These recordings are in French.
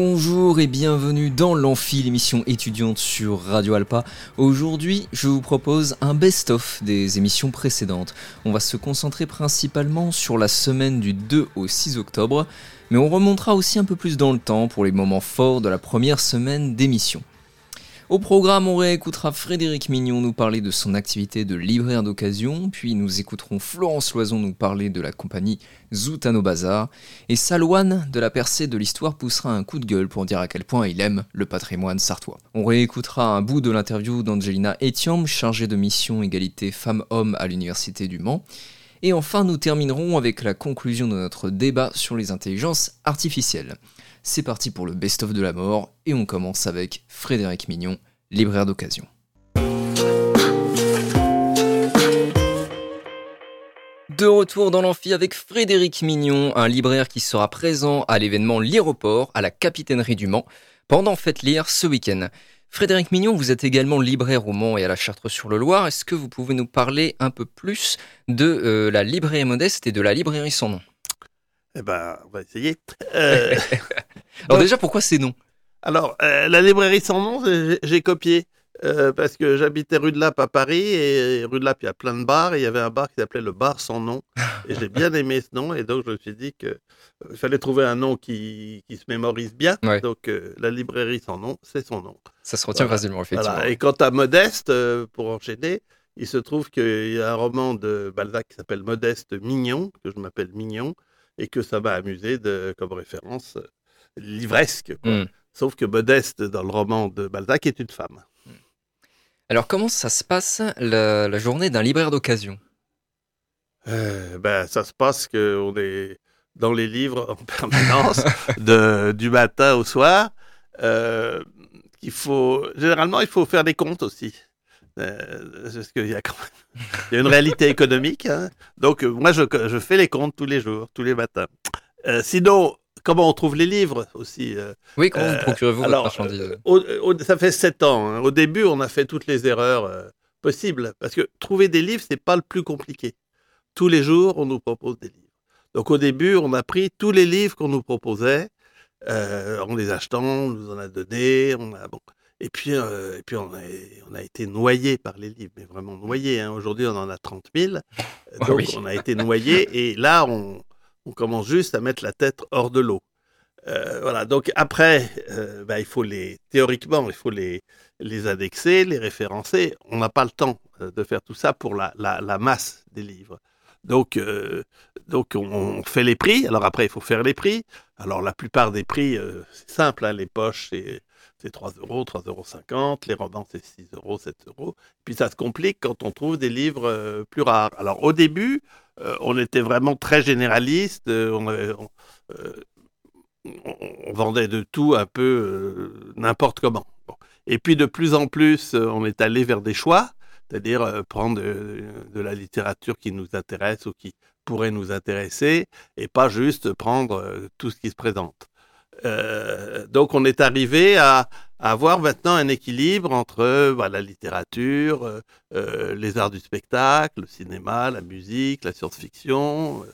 Bonjour et bienvenue dans l'Amphi, l'émission étudiante sur Radio Alpa. Aujourd'hui, je vous propose un best-of des émissions précédentes. On va se concentrer principalement sur la semaine du 2 au 6 octobre, mais on remontera aussi un peu plus dans le temps pour les moments forts de la première semaine d'émission. Au programme, on réécoutera Frédéric Mignon nous parler de son activité de libraire d'occasion, puis nous écouterons Florence Loison nous parler de la compagnie Zoutano Bazar, et Salouane de la percée de l'histoire poussera un coup de gueule pour dire à quel point il aime le patrimoine sartois. On réécoutera un bout de l'interview d'Angelina Etiam, chargée de mission égalité femmes-hommes à l'Université du Mans, et enfin nous terminerons avec la conclusion de notre débat sur les intelligences artificielles. C'est parti pour le best-of de la mort et on commence avec Frédéric Mignon, libraire d'occasion. De retour dans l'amphi avec Frédéric Mignon, un libraire qui sera présent à l'événement L'Aéroport à la capitainerie du Mans pendant Faites Lire ce week-end. Frédéric Mignon, vous êtes également libraire au Mans et à la Chartre-sur-le-Loir. Est-ce que vous pouvez nous parler un peu plus de euh, la librairie modeste et de la librairie sans nom? Eh ben, on va essayer. Euh, Alors déjà, pourquoi ces noms? Alors, euh, la librairie sans nom, j'ai- copié. euh, parce que j'habitais rue de Lappe à Paris et rue de Lappe, il y a plein de bars et il y avait un bar qui s'appelait le bar sans nom et j'ai bien aimé ce nom et donc je me suis dit que euh, il fallait trouver un nom qui, qui se mémorise bien. Ouais. Donc euh, la librairie sans nom, c'est son nom. Ça se retient Voilà. facilement, effectivement. Voilà. Et quant à Modeste, pour enchaîner, il se trouve qu'il y a un roman de Balzac qui s'appelle Modeste Mignon, que je m'appelle Mignon, et que ça m'a amusé de, comme référence euh, livresque. quoi. Hmm. Sauf que Modeste, dans le roman de Balzac, est une femme. Alors comment ça se passe la, la journée d'un libraire d'occasion? Euh, ben, ça se passe qu'on est dans les livres en permanence, de, du matin au soir. Euh, il faut, généralement, il faut faire des comptes aussi. Euh, parce qu'il y a quand même il y a une réalité économique. hein. Donc, euh, moi, je, je fais les comptes tous les jours, tous les matins. Euh, sinon, comment on trouve les livres aussi euh, Oui, comment vous procurez-vous votre marchandise? au- au- ça fait sept ans. hein. Au début, on a fait toutes les erreurs possibles. Parce que trouver des livres, c'est pas le plus compliqué. Tous les jours, on nous propose des livres. Donc au début, on a pris tous les livres qu'on nous proposait. en les achetant, on nous en a donné. On a, bon. Et puis, euh, et puis on, a, on a été noyé par les livres, mais vraiment noyé. hein. Aujourd'hui, on en a 30 000. Ah Donc, oui. on a été noyé. Et là, on, on commence juste à mettre la tête hors de l'eau. Euh, voilà. Donc après, euh, bah, il faut les théoriquement, il faut les les indexer, les référencer. On n'a pas le temps de faire tout ça pour la, la, la masse des livres. Donc, euh, donc on, on fait les prix. Alors après, il faut faire les prix. Alors la plupart des prix, euh, c'est simple. hein. les poches, c'est c'est 3 euros, 3,50 euros. Les romans, c'est 6 euros, 7 euros. Puis ça se complique quand on trouve des livres euh, plus rares. Alors au début, euh, on était vraiment très généraliste. euh, on, vendait de tout un peu n'importe comment. Et puis de plus en plus, on est allé vers des choix, c'est-à-dire prendre de la littérature qui nous intéresse ou qui pourrait nous intéresser, et pas juste prendre tout ce qui se présente. Euh, donc on est arrivé à, avoir maintenant un équilibre entre bah, la littérature, euh, euh, les arts du spectacle, le cinéma, la musique, la science-fiction.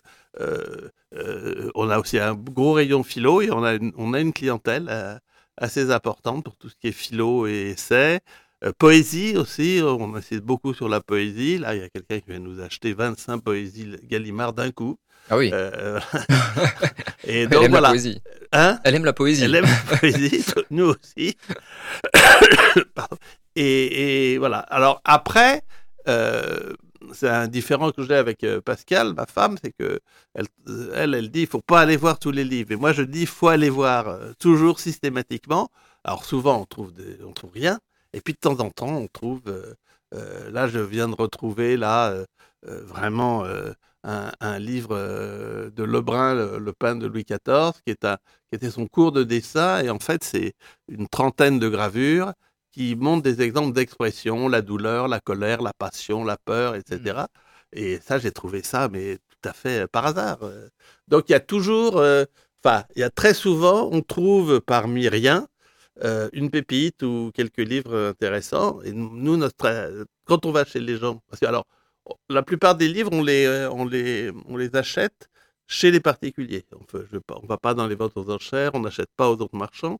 on a aussi un gros rayon philo et on a une, clientèle assez importante pour tout ce qui est philo et essai. Poésie aussi, on insiste beaucoup sur la poésie. Là, il y a quelqu'un qui vient nous acheter 25 poésies Gallimard d'un coup. Ah oui, Euh, et elle donc aime la voilà. poésie. Hein? Elle aime la poésie. elle aime la poésie, nous aussi. Pardon. Et, et voilà. Alors après, euh, c'est un différent que j'ai avec euh, Pascal, ma femme, c'est que elle, elle, elle dit, il faut pas aller voir tous les livres. Et moi, je dis, il faut aller voir euh, toujours systématiquement. Alors souvent, on trouve, des, on trouve rien. Et puis de temps en temps, on trouve. euh, euh, là, je viens de retrouver là euh, euh, vraiment euh, un, un livre euh, de Lebrun, le, le pain de Louis XIV, qui est un, qui était son cours de dessin. Et en fait, c'est une trentaine de gravures qui montrent des exemples d'expression, la douleur, la colère, la passion, la peur, etc. Et ça, j'ai trouvé ça, mais tout à fait euh, par hasard. euh. Donc, il y a toujours, euh, enfin, il y a très souvent, on trouve parmi rien euh, une pépite ou quelques livres intéressants. Et nous, notre, quand on va chez les gens, parce que alors, la plupart des livres, on les, euh, on les, on les achète chez les particuliers. On ne va pas dans les ventes aux enchères, on n'achète pas aux autres marchands.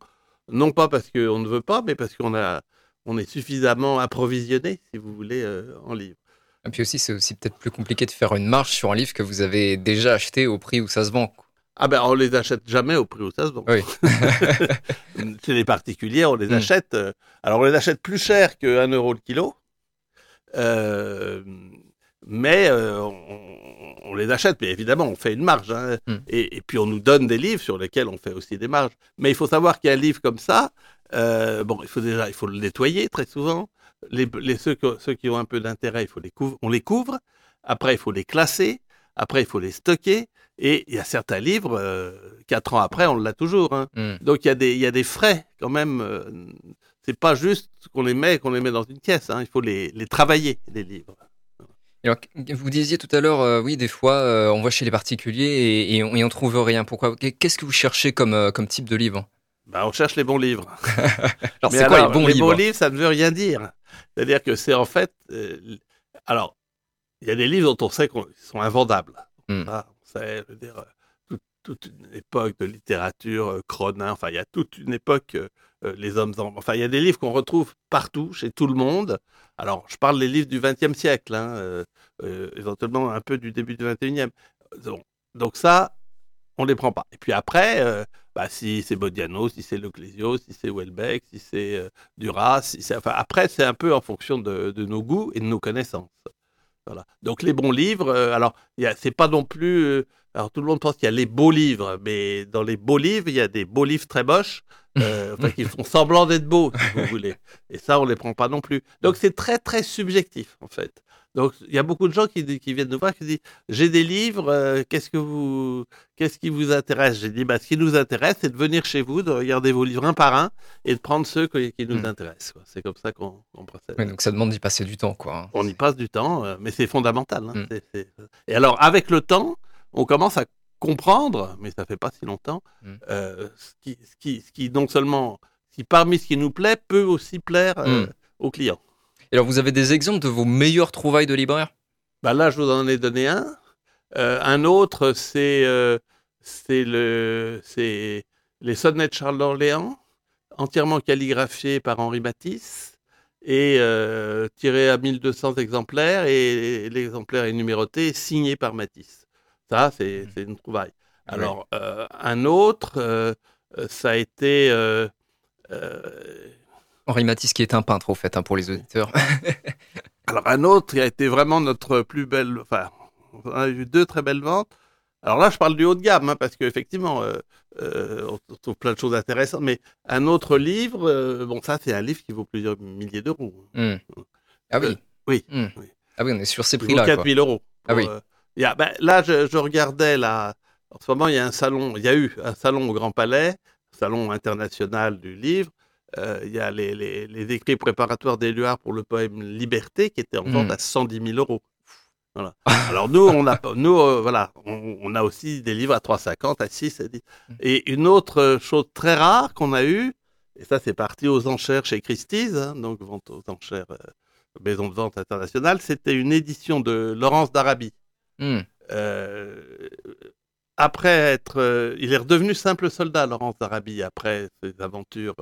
Non pas parce qu'on ne veut pas, mais parce qu'on a, on est suffisamment approvisionné, si vous voulez, euh, en livres. Et puis aussi, c'est aussi peut-être plus compliqué de faire une marge sur un livre que vous avez déjà acheté au prix où ça se vend. Ah ben, on les achète jamais au prix où ça se vend. Oui. Chez les particuliers, on les Mm. achète. euh, alors, on les achète plus cher que 1 euro le kilo. Euh, mais euh, on, on les achète. Mais évidemment, on fait une marge. hein. Mm. Et, et puis, on nous donne des livres sur lesquels on fait aussi des marges. Mais il faut savoir qu'un livre comme ça, euh, bon, il faut déjà, il faut le nettoyer très souvent. Les, les- ceux, que- ceux qui ont un peu d'intérêt, il faut les couvre, on les couvre. Après, il faut les classer. Après, il faut les stocker. Et il y a certains livres, euh, quatre ans après, on l'a toujours. hein. Hmm. Donc il y a des, il y a des frais quand même. euh, c'est pas juste qu'on les met, qu'on les met dans une caisse. hein. Il faut les, les travailler, les livres. Alors, vous disiez tout à l'heure, euh, oui, des fois, euh, on va chez les particuliers et, et on, on trouve rien. Pourquoi Qu'est-ce que vous cherchez comme, euh, comme type de livre? Ben, on cherche les bons livres. Alors, c'est quoi alors, les bons livres? livres, ça ne veut rien dire. C'est-à-dire que c'est en fait. alors, il y a des livres dont on sait qu'ils sont invendables. Hmm. Ça, on sait, je veux dire, toute, toute une époque de littérature, Cronin, enfin, il y a toute une époque, les hommes. en- Enfin, il y a des livres qu'on retrouve partout, chez tout le monde. Alors, je parle des livres du XXe siècle, hein, euh, euh, éventuellement un peu du début du XXIe. Donc, donc ça, on les prend pas. Et puis après, euh, bah, si c'est Bodiano, si c'est Leclésio, si c'est Welbeck, si c'est euh, Duras, si enfin, après, c'est un peu en fonction de, de nos goûts et de nos connaissances. Voilà. Donc les bons livres, euh, alors c'est pas non plus. euh, alors tout le monde pense qu'il y a les beaux livres, mais dans les beaux livres, il y a des beaux livres très moches, euh, enfin, qui font semblant d'être beaux, si vous voulez. Et ça, on les prend pas non plus. Donc c'est très très subjectif en fait. Donc il y a beaucoup de gens qui, viennent nous voir qui disent j'ai des livres, euh, qu'est-ce que vous, qu'est-ce qui vous intéresse? J'ai dit bah ce qui nous intéresse, c'est de venir chez vous, de regarder vos livres un par un et de prendre ceux qui nous Mm. intéressent. quoi. C'est comme ça qu'on qu'on procède. Ouais, Donc ça demande d'y passer du temps, quoi. hein. On y passe du temps, euh, mais c'est fondamental. hein. Mm. C'est- c'est- Et alors, avec le temps, on commence à comprendre, mais ça fait pas si longtemps, Mm. euh, ce, qui, ce, qui, ce qui, non seulement, qui parmi ce qui nous plaît, peut aussi plaire euh, aux clients. Et alors, vous avez des exemples de vos meilleures trouvailles de libraires Bah là, je vous en ai donné un. Euh, un autre, c'est euh, le, les sonnets de Charles d'Orléans, entièrement calligraphiés par Henri Matisse et euh, tirés à 1200 exemplaires et l'exemplaire est numéroté signé par Matisse. Ça, c'est c'est une trouvaille. Alors, euh, un autre, ça a été... Henri Matisse, qui est un peintre, au fait, hein, pour les auditeurs. Alors un autre qui a été vraiment notre plus belle, enfin, on a eu deux très belles ventes. Alors là, je parle du haut de gamme, hein, parce qu'effectivement, euh, euh, on trouve plein de choses intéressantes. Mais un autre livre, euh, bon, ça, c'est un livre qui vaut plusieurs milliers d'euros. Hmm. Ah oui. Euh, oui, Hmm. oui. Ah oui, on est sur ces prix-là. 4 quoi. 000 euros. Ah oui. Il y a- ben, là, je, je regardais, là, en ce moment, il y a un salon, il y a eu un salon au Grand Palais, salon international du livre. Euh, il y a les, les- les écrits préparatoires d'Éluard pour le poème Liberté qui était en vente Mm. à 110 000 euros. Voilà. Alors nous, on a, nous, euh, voilà, on, on a aussi des livres à 3,50, à 6, à 10. Et une autre euh, chose très rare qu'on a eue, et ça c'est parti aux enchères chez Christie's, hein, donc vente aux enchères, euh, maison de vente internationale, c'était une édition de Laurence d'Arabie. Hmm. Euh, après être, il est redevenu simple soldat, Laurence d'Arabie, après ses aventures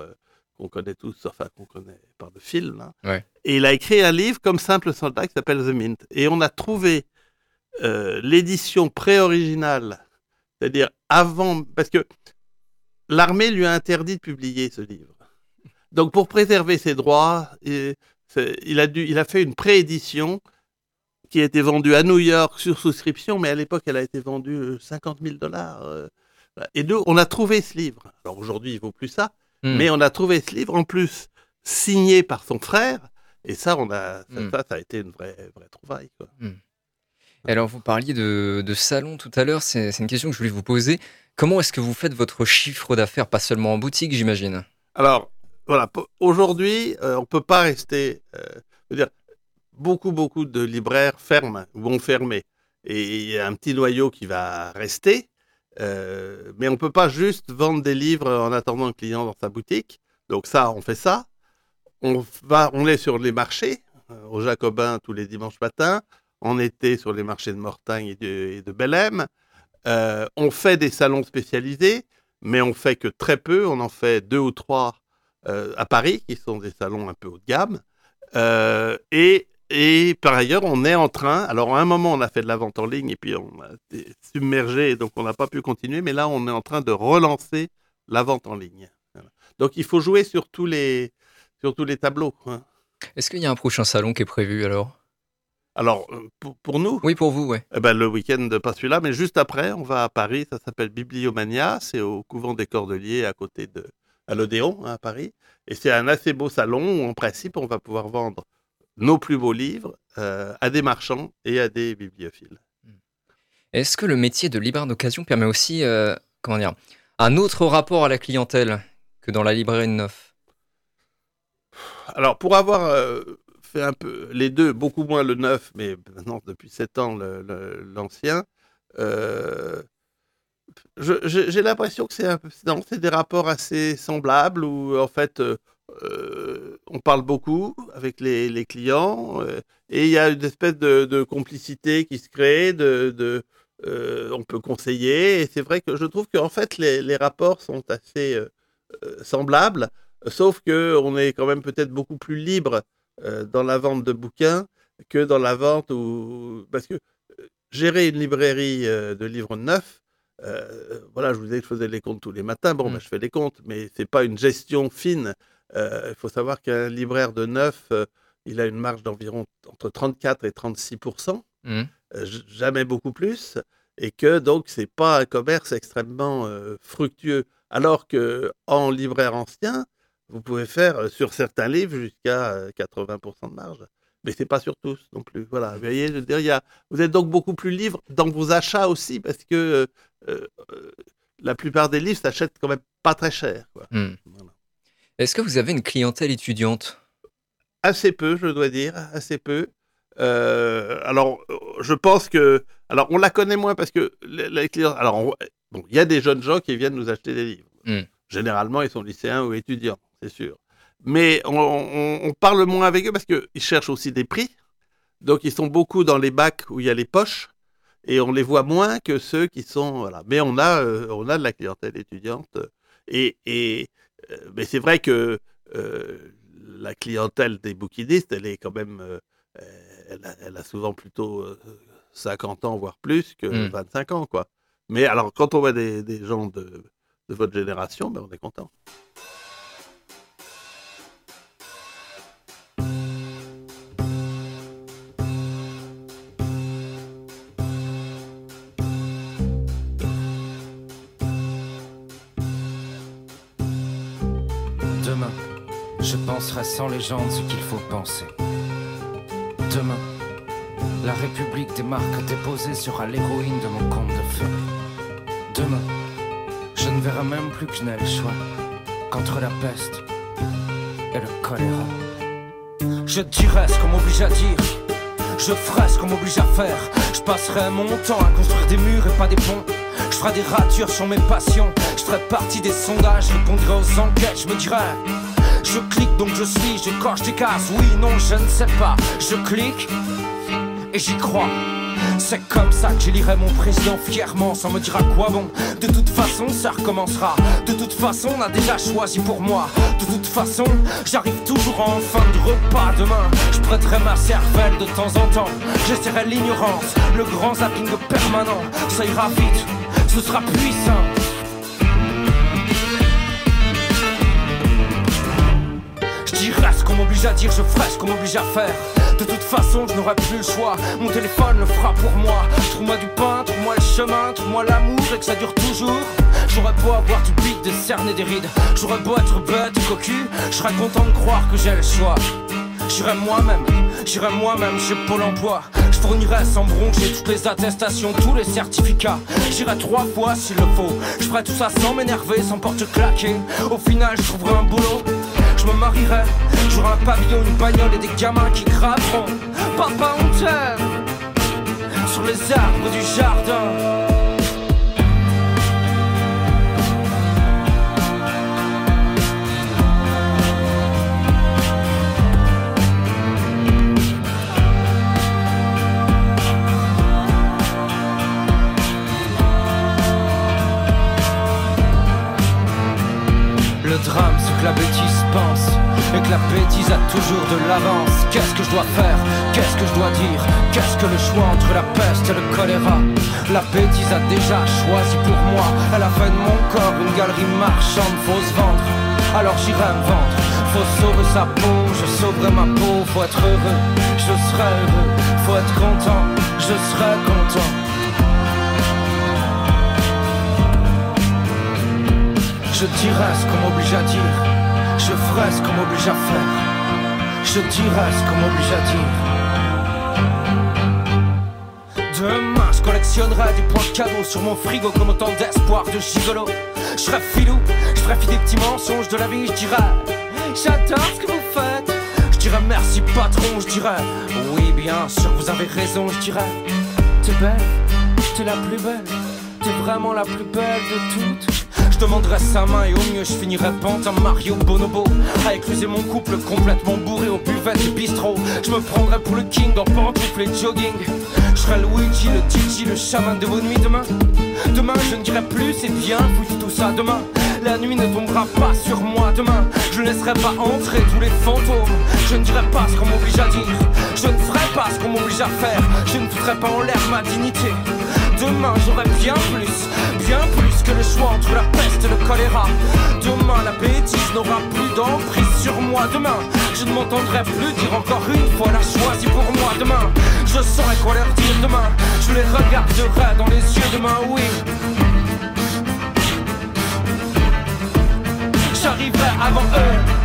qu'on connaît tous, enfin qu'on connaît par le film. hein. Ouais. Et il a écrit un livre comme simple soldat qui s'appelle The Mint. Et on a trouvé euh, l'édition pré-originale, c'est-à-dire avant, parce que l'armée lui a interdit de publier ce livre. Donc pour préserver ses droits, il a, dû, il a fait une préédition qui a été vendue à New York sur souscription, mais à l'époque, elle a été vendue euh, 50 000 dollars. euh. Et nous, on a trouvé ce livre. Alors aujourd'hui, il vaut plus ça, Hmm. mais on a trouvé ce livre en plus signé par son frère. Et ça, on a, ça, Hmm. ça, ça a été une vraie, vraie trouvaille. Quoi. Et alors, vous parliez de, de salon tout à l'heure. C'est une question que je voulais vous poser. Comment est-ce que vous faites votre chiffre d'affaires Pas seulement en boutique, j'imagine? Alors, voilà, aujourd'hui, euh, on peut pas rester. euh, je veux dire, beaucoup, beaucoup de libraires ferment ou vont fermer. Et il y a un petit noyau qui va rester. Euh, mais on peut pas juste vendre des livres en attendant un client dans sa boutique. Donc ça, on fait ça. On va, on est sur les marchés, euh, au Jacobin tous les dimanches matins. En été sur les marchés de Mortagne et de, et Bellem. Euh, on fait des salons spécialisés, mais on fait que très peu. On en fait deux ou trois à Paris, qui sont des salons un peu haut de gamme. Et, et par ailleurs, on est en train. Alors, à un moment, on a fait de la vente en ligne et puis on a été submergé, donc on n'a pas pu continuer. Mais là, on est en train de relancer la vente en ligne. Voilà. Donc, il faut jouer sur tous les, sur tous les tableaux. hein. Est-ce qu'il y a un prochain salon qui est prévu alors? Alors, euh, pour, pour nous, Oui, pour vous, ouais. Eh ben, le week-end, pas celui-là, mais juste après, on va à Paris. Ça s'appelle Bibliomania. C'est au couvent des Cordeliers, à côté de à l'Odéon, hein, à Paris. Et c'est un assez beau salon où, en principe, on va pouvoir vendre nos plus beaux livres euh, à des marchands et à des bibliophiles. Est-ce que le métier de libraire d'occasion permet aussi, euh, comment dire, un autre rapport à la clientèle que dans la librairie de neuf? Alors, pour avoir euh, fait un peu les deux, beaucoup moins le neuf, mais maintenant, depuis sept ans, l'ancien, euh, j'ai l'impression que c'est un peu- non, c'est des rapports assez semblables où, en fait, euh, on parle beaucoup avec les, les clients euh, et il y a une espèce de, de complicité qui se crée, de, de, euh, on peut conseiller et c'est vrai que je trouve qu'en fait, les, les rapports sont assez semblables, sauf que on est quand même peut-être beaucoup plus libre dans la vente de bouquins que dans la vente où parce que gérer une librairie de livres neufs euh, voilà, je vous disais que je faisais les comptes tous les matins. Bon, Mm. ben, je fais les comptes, mais c'est pas une gestion fine. Euh, Il faut savoir qu'un libraire de neuf, euh, il a une marge d'environ entre 34 et 36 Mhm. euh, jamais beaucoup plus, et que donc c'est pas un commerce extrêmement fructueux. Alors que en libraire ancien, vous pouvez faire sur certains livres jusqu'à euh, 80% de marge. Mais c'est pas sur tous non plus. Voilà, vous voyez, je veux dire, il y a, vous êtes donc beaucoup plus libre dans vos achats aussi, parce que euh, euh, euh, la plupart des livres s'achètent quand même pas très cher. Quoi. Voilà. Est-ce que vous avez une clientèle étudiante? Assez peu, je dois dire, assez peu. Euh, alors, je pense que, alors, on la connaît moins parce que les clients, alors, bon, il y a des jeunes gens qui viennent nous acheter des livres. Mm. Généralement, ils sont lycéens ou étudiants, c'est sûr. Mais on, on- on parle moins avec eux parce qu'ils cherchent aussi des prix. Donc, ils sont beaucoup dans les bacs où il y a les poches et on les voit moins que ceux qui sont, voilà. Mais on a, euh, on a de la clientèle étudiante et, et mais c'est vrai que euh, la clientèle des bouquinistes, elle est quand même, euh, elle, a, elle a souvent plutôt euh, 50 ans, voire plus, que Mm. 25 ans, quoi. Mais alors, quand on voit des, des gens de, de votre génération, ben, on est content. Je penserai sans légende ce qu'il faut penser. Demain, la République des marques déposées sera l'héroïne de mon conte de fées. Demain, je ne verrai même plus que le choix qu'entre la peste et le choléra. Je dirai ce qu'on m'oblige à dire. Je ferai ce qu'on m'oblige à faire. Je passerai mon temps à construire des murs et pas des ponts. Je ferai des ratures sur mes passions. Je ferai partie des sondages, je répondrai aux enquêtes. Je me dirai, je clique donc je suis, je coche des cases. Oui, non, je ne sais pas. Je clique et j'y crois. C'est comme ça que j'élirai mon président fièrement sans me dire à quoi bon. De toute façon, ça recommencera. De toute façon, on a déjà choisi pour moi. De toute façon, j'arrive toujours en fin de repas demain. Je prêterai ma cervelle de temps en temps. J'essaierai l'ignorance, le grand zapping permanent. Ça ira vite, ce sera puissant. M'oblige à dire, je ferai ce qu'on m'oblige à faire. De toute façon, je n'aurai plus le choix. Mon téléphone le fera pour moi. Trouve-moi du pain, trouve-moi le chemin, trouve-moi l'amour et que ça dure toujours. J'aurais beau avoir du pic, des cernes et des rides. J'aurais beau être bête ou cocu. Je serais content de croire que j'ai le choix. J'irai moi-même, j'irai moi-même chez Pôle emploi. Je fournirai sans broncher toutes les attestations, tous les certificats. J'irai trois fois s'il le faut. Je ferai tout ça sans m'énerver, sans porte claquer. Au final, je trouverai un boulot. Je me marierai. J'aurai un pavillon, une bagnole et des gamins qui graveront. Papa, on t'aime. Sur les arbres du jardin. Toujours de l'avance. Qu'est-ce que je dois faire? Qu'est-ce que je dois dire? Qu'est-ce que le choix entre la peste et le choléra? La bêtise a déjà choisi pour moi. Elle a fait de mon corps une galerie marchande, faut se vendre. Alors j'irai me vendre. Faut sauver sa peau, je sauverai ma peau. Faut être heureux, je serai heureux. Faut être content, je serai content. Je dirai ce qu'on m'oblige à dire. Je ferai ce qu'on m'oblige à faire. Je dirai ce qu'on m'oblige à dire. Demain, je collectionnerai des points cadeaux sur mon frigo comme autant d'espoir de gigolo. Je serai filou, je ferai fi des petits mensonges de la vie. Je dirai, j'adore ce que vous faites. Je dirai merci patron, je dirai, oui, bien sûr, vous avez raison. Je dirai, t'es belle, t'es la plus belle, t'es vraiment la plus belle de toutes. Je demanderai sa main et au mieux je finirai pantin Mario Bonobo. À écluser mon couple complètement bourré au buvet du bistrot. Je me prendrai pour le king en pantoufles et jogging. Je serai Luigi, le Gigi, le chaman de vos nuits demain. Demain je ne dirai plus c'est bien foutu tout ça demain. La nuit ne tombera pas sur moi demain. Je ne laisserai pas entrer tous les fantômes. Je ne dirai pas ce qu'on m'oblige à dire. Je ne ferai pas ce qu'on m'oblige à faire. Je ne foutrai pas en l'air ma dignité. Demain j'aurai bien plus, bien plus que le choix entre la peste le choléra. Demain la bêtise n'aura plus d'emprise sur moi. Demain je ne m'entendrai plus dire encore une fois la choisie pour moi. Demain je saurai quoi leur dire. Demain je les regarderai dans les yeux. Demain oui. J'arriverai avant eux.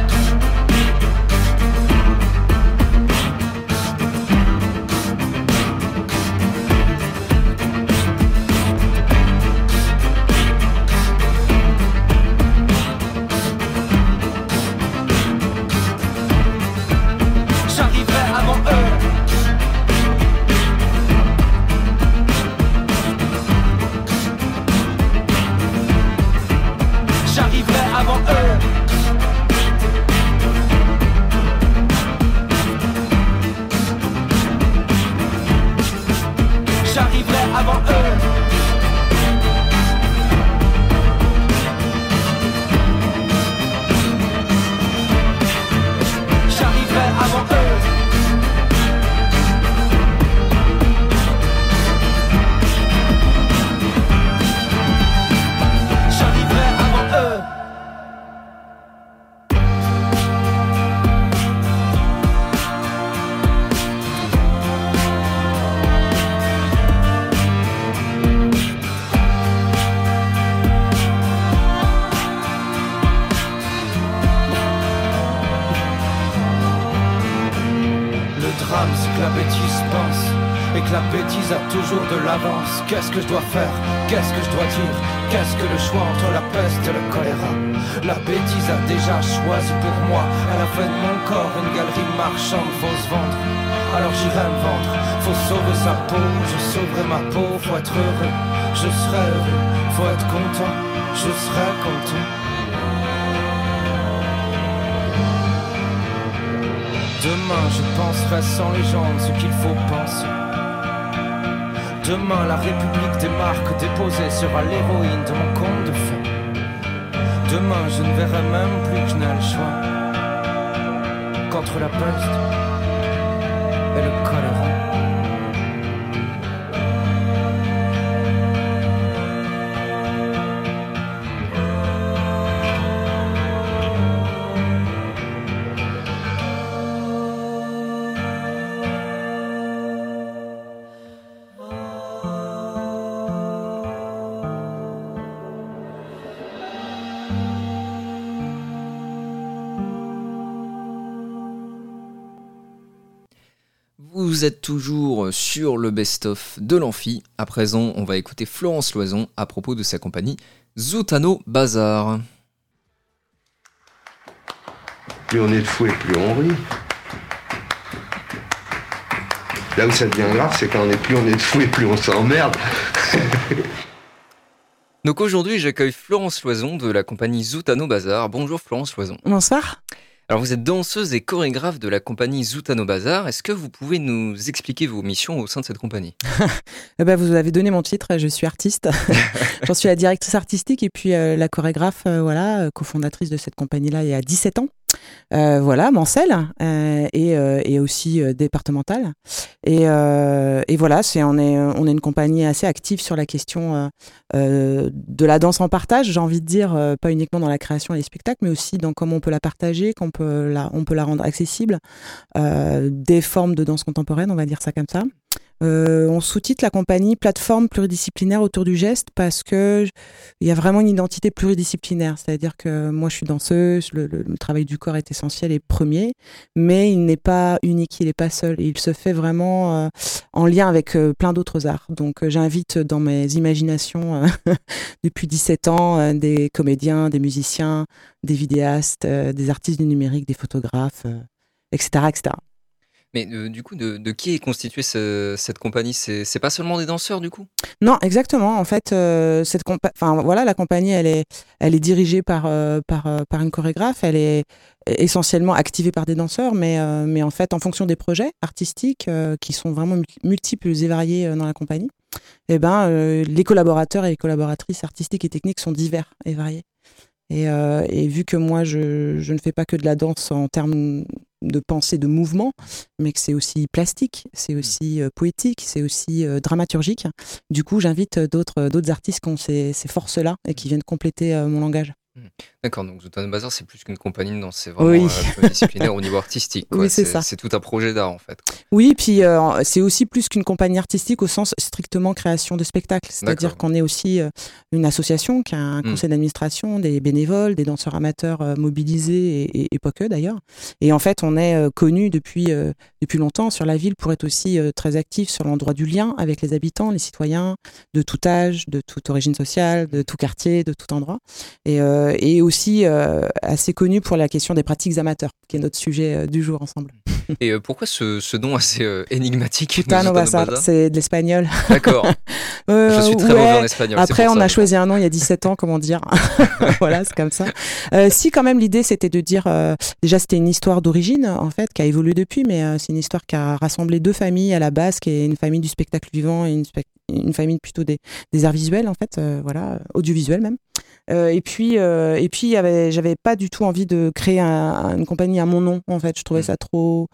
La bêtise a toujours de l'avance. Qu'est-ce que je dois faire? Qu'est-ce que je dois dire? Qu'est-ce que le choix entre la peste et le choléra? La bêtise a déjà choisi pour moi. Elle a fait de mon corps une galerie marchande, faut se vendre. Alors j'irai me vendre. Faut sauver sa peau, je sauverai ma peau. Faut être heureux, je serai heureux. Faut être content, je serai content. Demain, je penserai sans légende ce qu'il faut penser. Demain, la République des marques déposées sera l'héroïne de mon conte de fées. Demain, je ne verrai même plus que je n'ai le choix qu'entre la peste et le choléra. Vous êtes toujours sur le best-of de l'Amphi. À présent, on va écouter Florence Loison à propos de sa compagnie Zoutano Bazar. Plus on est de fou et plus on rit. Là où ça devient grave, c'est quand on est plus on est de fou et plus on s'emmerde. Donc aujourd'hui, j'accueille Florence Loison de la compagnie Zoutano Bazar. Bonjour Florence Loison. Bonsoir. Alors vous êtes danseuse et chorégraphe de la compagnie Zoutano Bazar. Est-ce que vous pouvez nous expliquer vos missions au sein de cette compagnie? Eh ben, vous avez donné mon titre, je suis artiste. J'en suis la directrice artistique et puis euh, la chorégraphe, euh, voilà, euh, cofondatrice de cette compagnie-là il y a 17 ans. Euh, voilà, Mancel euh, et, euh, et, aussi départementale. Et, et voilà, c'est on est on est une compagnie assez active sur la question de la danse en partage. J'ai envie de dire pas uniquement dans la création et les spectacles, mais aussi dans comment on peut la partager, qu'on peut la on peut la rendre accessible. des formes de danse contemporaine, on va dire ça comme ça. Euh, on sous-titre la compagnie plateforme pluridisciplinaire autour du geste parce que il y a vraiment une identité pluridisciplinaire. C'est-à-dire que moi, je suis danseuse, le, travail du corps est essentiel et premier, mais il n'est pas unique, il n'est pas seul. Il se fait vraiment euh, en lien avec euh, plein d'autres arts. Donc, j'invite dans mes imaginations depuis 17 ans des comédiens, des musiciens, des vidéastes, des artistes du numérique, des photographes, etc., etc. Mais euh, du coup, de, qui est constituée cette compagnie? C'est pas seulement des danseurs, du coup? Non, exactement. En fait, euh, cette enfin, voilà, la compagnie, elle est, elle est dirigée par, euh, par, une chorégraphe. Elle est essentiellement activée par des danseurs, mais, mais en fait, en fonction des projets artistiques qui sont vraiment multiples et variés dans la compagnie, eh ben, les collaborateurs et les collaboratrices artistiques et techniques sont divers et variés. Et, et, vu que moi, je, je, ne fais pas que de la danse en termes de pensée, de mouvement, mais que c'est aussi plastique, c'est mmh. aussi euh, poétique, c'est aussi euh, dramaturgique. Du coup, j'invite d'autres d'autres artistes qui ont ces, ces forces-là et qui viennent compléter euh, mon langage. Mmh. D'accord, donc Zoutano Bazar, c'est plus qu'une compagnie danse, c'est vraiment euh, disciplinaire au niveau artistique. Oui, c'est ça. C'est tout un projet d'art en fait. Oui, puis euh, c'est aussi plus qu'une compagnie artistique au sens strictement création de spectacle. C'est-à-dire qu'on est aussi euh, une association qui a un mmh. conseil d'administration, des bénévoles, des danseurs amateurs mobilisés et, et, pas que d'ailleurs. Et en fait, on est connu depuis, depuis longtemps sur la ville pour être aussi très actif sur l'endroit du lien avec les habitants, les citoyens de tout âge, de toute origine sociale, de tout quartier, de tout endroit. Et, et aussi euh, assez connu pour la question des pratiques amateurs, qui est notre sujet euh, du jour ensemble. Et euh, pourquoi ce, ce, nom assez énigmatique c'est de l'espagnol. D'accord. Je suis très mauvais en espagnol. Après, on a choisi un nom il y a 17 ans, comment dire. voilà, c'est comme ça. si quand même l'idée c'était de dire, déjà c'était une histoire d'origine en fait, qui a évolué depuis, mais c'est une histoire qui a rassemblé deux familles à la base, qui est une famille du spectacle vivant et une, une famille plutôt des, des, arts visuels en fait, voilà, audiovisuels même. Euh, et puis, euh, et puis, j'avais pas du tout envie de créer une compagnie à mon nom. En fait, je trouvais mm. ça trop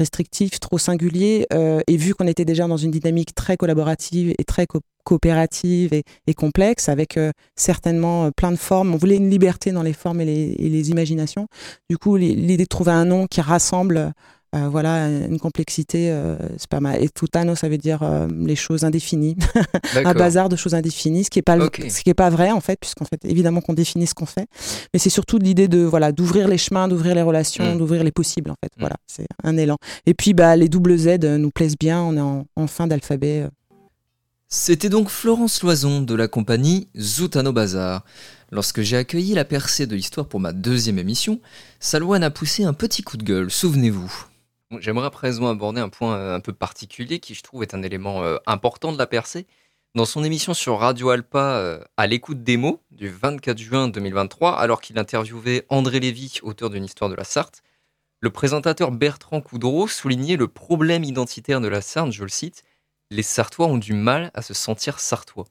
restrictif, trop singulier. Euh, et vu qu'on était déjà dans une dynamique très collaborative et très coopérative et, complexe, avec certainement plein de formes, on voulait une liberté dans les formes et les imaginations. Du coup, l'idée de trouver un nom qui rassemble euh, voilà, une complexité, euh, c'est pas mal. Et tutano, ça veut dire euh, les choses indéfinies, un bazar de choses indéfinies, ce qui est pas, ce qui est pas vrai en fait, puisqu'en fait, évidemment qu'on définit ce qu'on fait, mais c'est surtout l'idée de voilà, d'ouvrir les chemins, d'ouvrir les relations, mm. d'ouvrir les possibles en fait. Mm. Voilà, c'est un élan. Et puis bah les double Z nous plaisent bien, on est en, fin d'alphabet. C'était donc Florence Loison de la compagnie Zoutano Bazar. Lorsque j'ai accueilli la percée de l'histoire pour ma deuxième émission, Salouane a poussé un petit coup de gueule, souvenez-vous. J'aimerais à présent aborder un point euh, un peu particulier qui, je trouve, est un élément euh, important de la percée. Dans son émission sur Radio Alpa, euh, à l'écoute des mots, du 24 juin 2023, alors qu'il interviewait André Lévy, auteur d'une histoire de la Sarthe, le présentateur Bertrand Coudreau soulignait le problème identitaire de la Sarthe, je le cite, les Sartois ont du mal à se sentir sartois.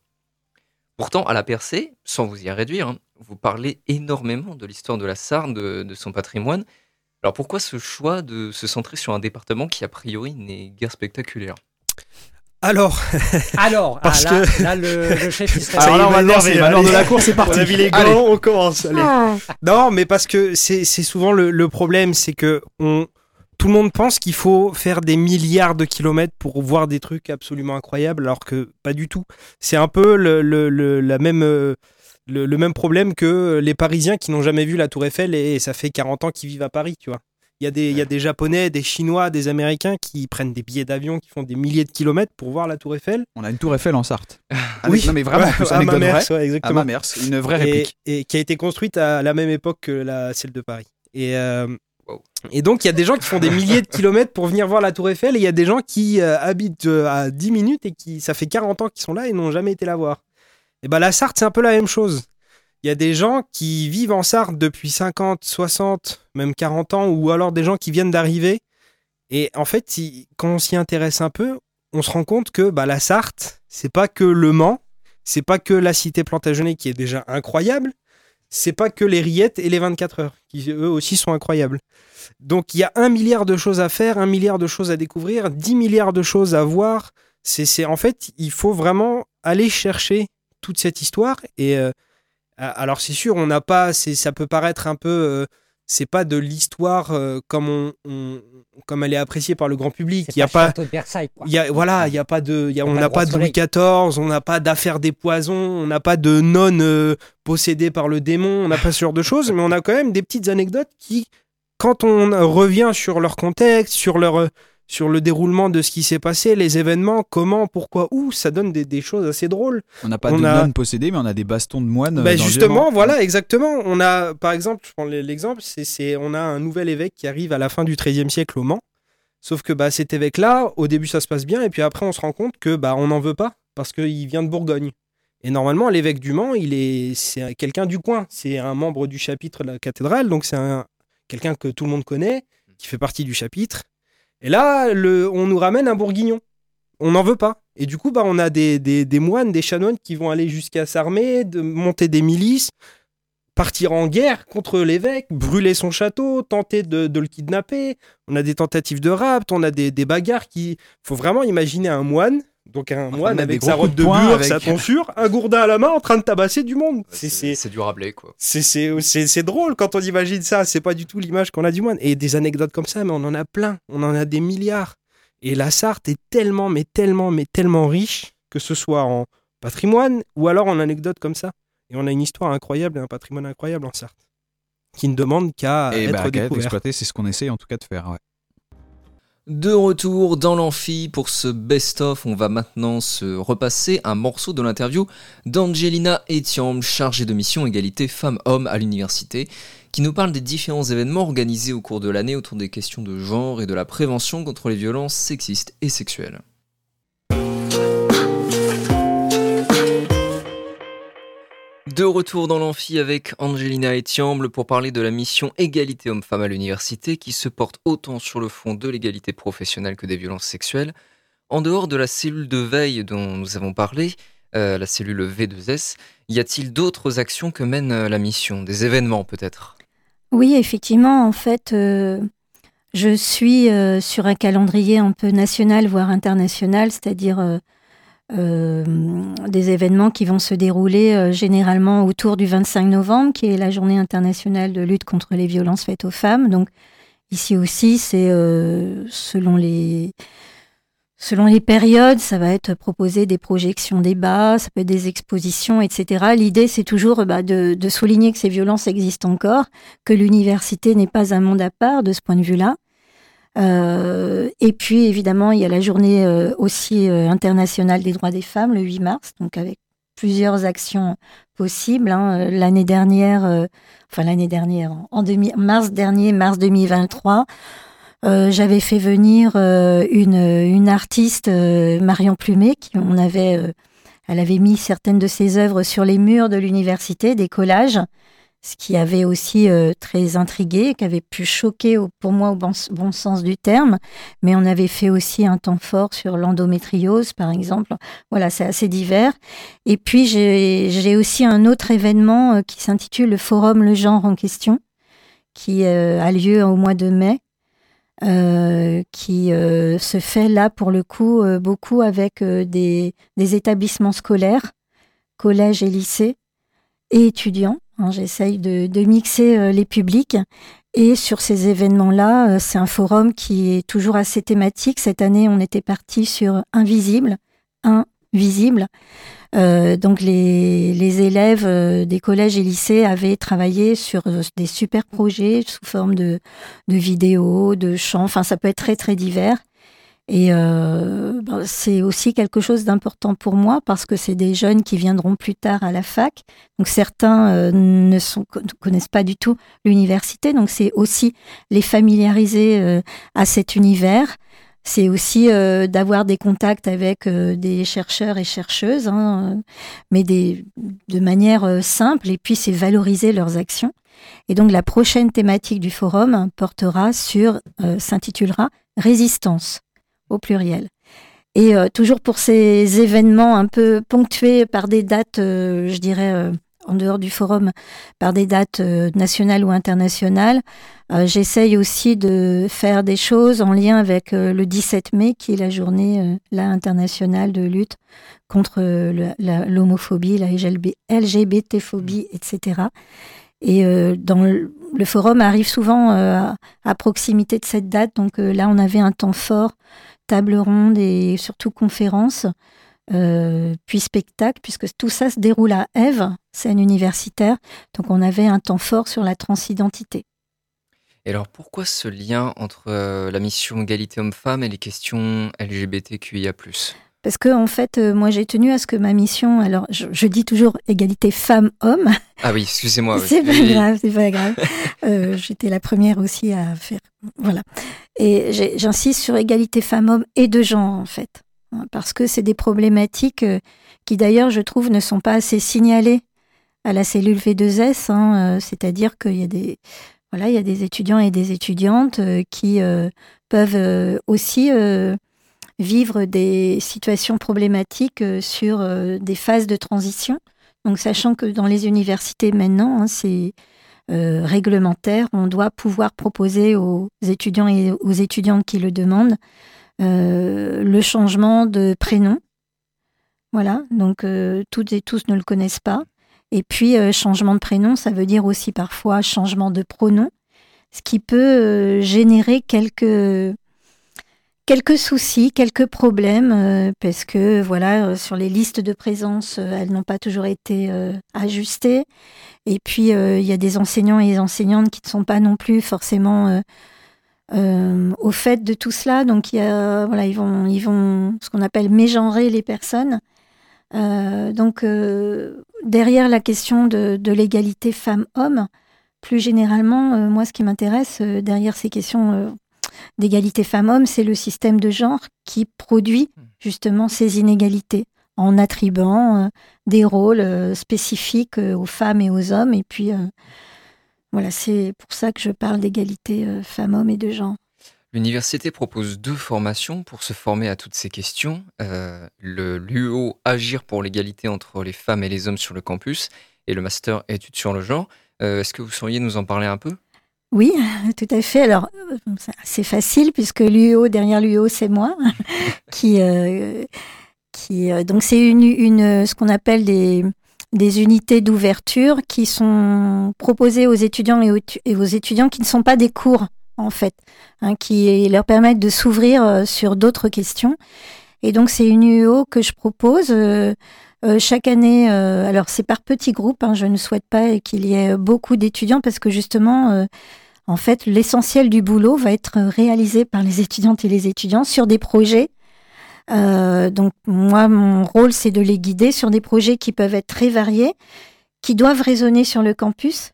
Pourtant, à la percée, sans vous y réduire, hein, vous parlez énormément de l'histoire de la Sarthe, de son patrimoine, alors pourquoi ce choix de se centrer sur un département qui a priori n'est guère spectaculaire? Alors, alors, parce ah, là, que là, le, le, chef il serait. Alors là, on va lancer. de la course, c'est parti. On a vu les gants, on commence. Allez. Ah. Non, mais parce que c'est souvent le, le problème, c'est que on, tout le monde pense qu'il faut faire des milliards de kilomètres pour voir des trucs absolument incroyables, alors que pas du tout. C'est un peu le, le, la même. Le, même problème que les Parisiens qui n'ont jamais vu la Tour Eiffel et, ça fait 40 ans qu'ils vivent à Paris, tu vois. Il y, a des, il y a des Japonais, des Chinois, des Américains qui prennent des billets d'avion, qui font des milliers de kilomètres pour voir la Tour Eiffel. On a une Tour Eiffel en Sarthe. oui, non mais vraiment, à ma mère, exactement. À une vraie réplique. Et, qui a été construite à la même époque que la, celle de Paris. Et, euh, Wow. Et donc, il y a des gens qui font des milliers de kilomètres pour venir voir la Tour Eiffel et il y a des gens qui euh, habitent euh, à 10 minutes et qui, ça fait 40 ans qu'ils sont là et n'ont jamais été la voir. Et ben, la Sarthe, c'est un peu la même chose. Il y a des gens qui vivent en Sarthe depuis 50, 60, même 40 ans ou alors des gens qui viennent d'arriver. Et en fait, si- quand on s'y intéresse un peu, on se rend compte que bah, la Sarthe, c'est pas que le Mans, c'est pas que la cité Plantagenet qui est déjà incroyable, c'est pas que les Rillettes et les 24 heures qui eux aussi sont incroyables. Donc il y a un milliard de choses à faire, un milliard de choses à découvrir, 10 milliards de choses à voir. C'est en fait, il faut vraiment aller chercher toute cette histoire. Et euh, alors c'est sûr, on n'a pas, ça peut paraître un peu, euh, c'est pas de l'histoire euh, comme on, on- comme elle est appréciée par le grand public. Il y a pas, pas, le château de Versailles, quoi. il y a, voilà, il y a pas de, y a- on n'a pas de Louis XIV, on n'a pas d'affaires des poisons, on n'a pas de nonnes euh, possédées par le démon, on n'a pas ce genre de choses, mais on a quand même des petites anecdotes qui, quand on revient sur leur contexte, sur leur, sur le déroulement de ce qui s'est passé, les événements, comment, pourquoi, où, ça donne des, des choses assez drôles. On n'a pas On de a- nonnes possédées, mais on a des bastons de moines. dans le justement, voilà, exactement. On a, par exemple, je prends l'exemple, c'est, on a un nouvel évêque qui arrive à la fin du XIIIe siècle au Mans. Sauf que bah, cet évêque-là, au début, ça se passe bien, et puis après, on se rend compte que bah, on n'en veut pas parce qu'il vient de Bourgogne. Et normalement, l'évêque du Mans, il est, c'est un- quelqu'un du coin. C'est un membre du chapitre de la cathédrale, donc c'est un, quelqu'un que tout le monde connaît, qui fait partie du chapitre. Et là, on nous ramène un bourguignon. On n'en veut pas. Et du coup, bah, on a des, moines, des chanoines qui vont aller jusqu'à s'armer, de monter des milices, partir en guerre contre l'évêque, brûler son château, tenter de, de le kidnapper. On a des tentatives de rapt, on a des, des bagarres qui. faut vraiment imaginer un moine, donc un moine avec sa robe de bure, avec- sa tonsure, un gourdin à la main en train de tabasser du monde. C'est- C'est c'est c'est du Rabelais, quoi. c'est- drôle quand on imagine ça. C'est pas du tout l'image qu'on a du moine. Et des anecdotes comme ça, mais on en a plein. On en a des milliards. Et la Sarthe est tellement, mais tellement, mais tellement riche, que ce soit en patrimoine ou alors en anecdotes comme ça. Et on a une histoire incroyable et un patrimoine incroyable en Sarthe, qui ne demande qu'à être bah, découvert. exploité, c'est ce qu'on essaye en tout cas de faire. ouais. De retour dans l'amphi pour ce best-of, on va maintenant se repasser un morceau de l'interview d'Angelina Etiam, chargée de mission égalité femmes-hommes à l'université, qui nous parle des différents événements organisés au cours de l'année autour des questions de genre et de la prévention contre les violences sexistes et sexuelles. De retour dans l'amphi avec Angelina Etiamble pour parler de la mission Égalité homme-femme à l'université qui se porte autant sur le fond de l'égalité professionnelle que des violences sexuelles. En dehors de la cellule de veille dont nous avons parlé, euh, la cellule V2S, y a-t-il d'autres actions que mène euh, la mission? Des événements peut-être? Oui, effectivement, en fait, euh, je suis sur un calendrier un peu national, voire international, c'est-à-dire euh, des événements qui vont se dérouler euh, généralement autour du 25 novembre, qui est la journée internationale de lutte contre les violences faites aux femmes. Donc ici aussi, c'est euh, selon les Selon les périodes, ça va être proposer des projections débats, ça peut être des expositions, etc. L'idée, c'est toujours bah, de, de souligner que ces violences existent encore, que l'université n'est pas un monde à part de ce point de vue-là. Euh, et puis, évidemment, il y a la journée euh, aussi euh, internationale des droits des femmes, le 8 mars, donc avec plusieurs actions possibles. hein. L'année dernière, enfin l'année dernière, en mars dernier, mars 2023, euh, j'avais fait venir une, une artiste, Marion Plumet, qui on avait, elle avait mis certaines de ses œuvres sur les murs de l'université, des collages, ce qui avait aussi euh, très intrigué, qui avait pu choquer pour moi au bon, sens du terme. Mais on avait fait aussi un temps fort sur l'endométriose, par exemple. Voilà, c'est assez divers. Et puis j'ai aussi un autre événement euh, qui s'intitule le Forum Le Genre en question, qui euh, a lieu au mois de mai qui se fait là pour le coup beaucoup avec des établissements scolaires, collèges et lycées et étudiants. Hein. J'essaye de, de mixer euh, les publics. Et sur ces événements-là, euh, c'est un forum qui est toujours assez thématique. Cette année, on était parti sur invisible, invisible. Euh, donc les, les élèves des collèges et lycées avaient travaillé sur des super projets sous forme de, de vidéos, de chants, enfin ça peut être très très divers. Et euh, ben, c'est aussi quelque chose d'important pour moi parce que c'est des jeunes qui viendront plus tard à la fac. Donc certains euh, ne, sont, ne connaissent pas du tout l'université. Donc c'est aussi les familiariser euh, à cet univers. C'est aussi euh, d'avoir des contacts avec des chercheurs et chercheuses, hein, mais des, de manière simple. Et puis c'est valoriser leurs actions. Et donc la prochaine thématique du forum portera sur, s'intitulera Résistance au pluriel. Et euh, toujours pour ces événements un peu ponctués par des dates, euh, je dirais, euh, en dehors du forum, par des dates nationales ou internationales, j'essaye aussi de faire des choses en lien avec le 17 mai, qui est la journée là, internationale de lutte contre la- l'homophobie, la, LGB LGBT-phobie, etc. Et euh, dans le, le forum arrive souvent à, à proximité de cette date. Donc là, on avait un temps fort, table ronde et surtout conférence, euh, puis spectacle, puisque tout ça se déroule à Ève, scène universitaire. Donc on avait un temps fort sur la transidentité. Et alors pourquoi ce lien entre euh, la mission égalité homme-femme et les questions LGBTQIA Parce que en fait, euh, moi j'ai tenu à ce que ma mission, alors je, je dis toujours égalité femmes-hommes, Ah oui, excusez-moi. oui. c'est pas Oui, grave, c'est pas grave. Euh, J'étais la première aussi à faire, voilà. Et j'insiste sur égalité femmes-hommes et de genre en fait, hein, parce que c'est des problématiques euh, qui d'ailleurs je trouve ne sont pas assez signalées à la cellule V2S, hein, c'est-à-dire qu'il y a des voilà, il y a des étudiants et des étudiantes qui peuvent aussi vivre des situations problématiques euh, sur euh, des phases de transition. Donc, sachant que dans les universités maintenant, hein, c'est euh, réglementaire, on doit pouvoir proposer aux étudiants et aux étudiantes qui le demandent le changement de prénom. Voilà, donc toutes et tous ne le connaissent pas. Et puis, changement de prénom, ça veut dire aussi parfois changement de pronom, ce qui peut générer quelques, quelques soucis, quelques problèmes, euh, parce que voilà, euh, sur les listes de présence, euh, elles n'ont pas toujours été ajustées. Et puis, il y a des enseignants et des enseignantes qui ne sont pas non plus forcément au fait de tout cela. Donc, voilà, ils vont, ils vont, ce qu'on appelle mégenrer les personnes. Donc, derrière la question de, de l'égalité femmes-hommes, plus généralement, moi, ce qui m'intéresse derrière ces questions d'égalité femmes-hommes, c'est le système de genre qui produit justement ces inégalités en attribuant euh, des rôles euh, spécifiques euh, aux femmes et aux hommes. Et puis, voilà, c'est pour ça que je parle d'égalité femmes-hommes et de genre. L'université propose deux formations pour se former à toutes ces questions. Le l'UO Agir pour l'égalité entre les femmes et les hommes sur le campus et le master Études sur le genre. Est-ce que vous sauriez nous en parler un peu? Oui, tout à fait. Alors, euh, c'est- facile puisque l'UO, derrière l'UO, c'est moi qui, euh, qui euh, donc c'est une, une, ce qu'on appelle des, des unités d'ouverture qui sont proposées aux étudiants et aux, étudiants qui ne sont pas des cours en fait, hein, qui leur permettent de s'ouvrir euh, sur d'autres questions. Et donc c'est une UO que je propose. euh, euh, chaque année, euh, alors c'est par petits groupes, hein, je ne souhaite pas qu'il y ait beaucoup d'étudiants parce que justement, euh, en fait, l'essentiel du boulot va être réalisé par les étudiantes et les étudiants sur des projets. Euh, donc moi, mon rôle, c'est de les guider sur des projets qui peuvent être très variés, qui doivent résonner sur le campus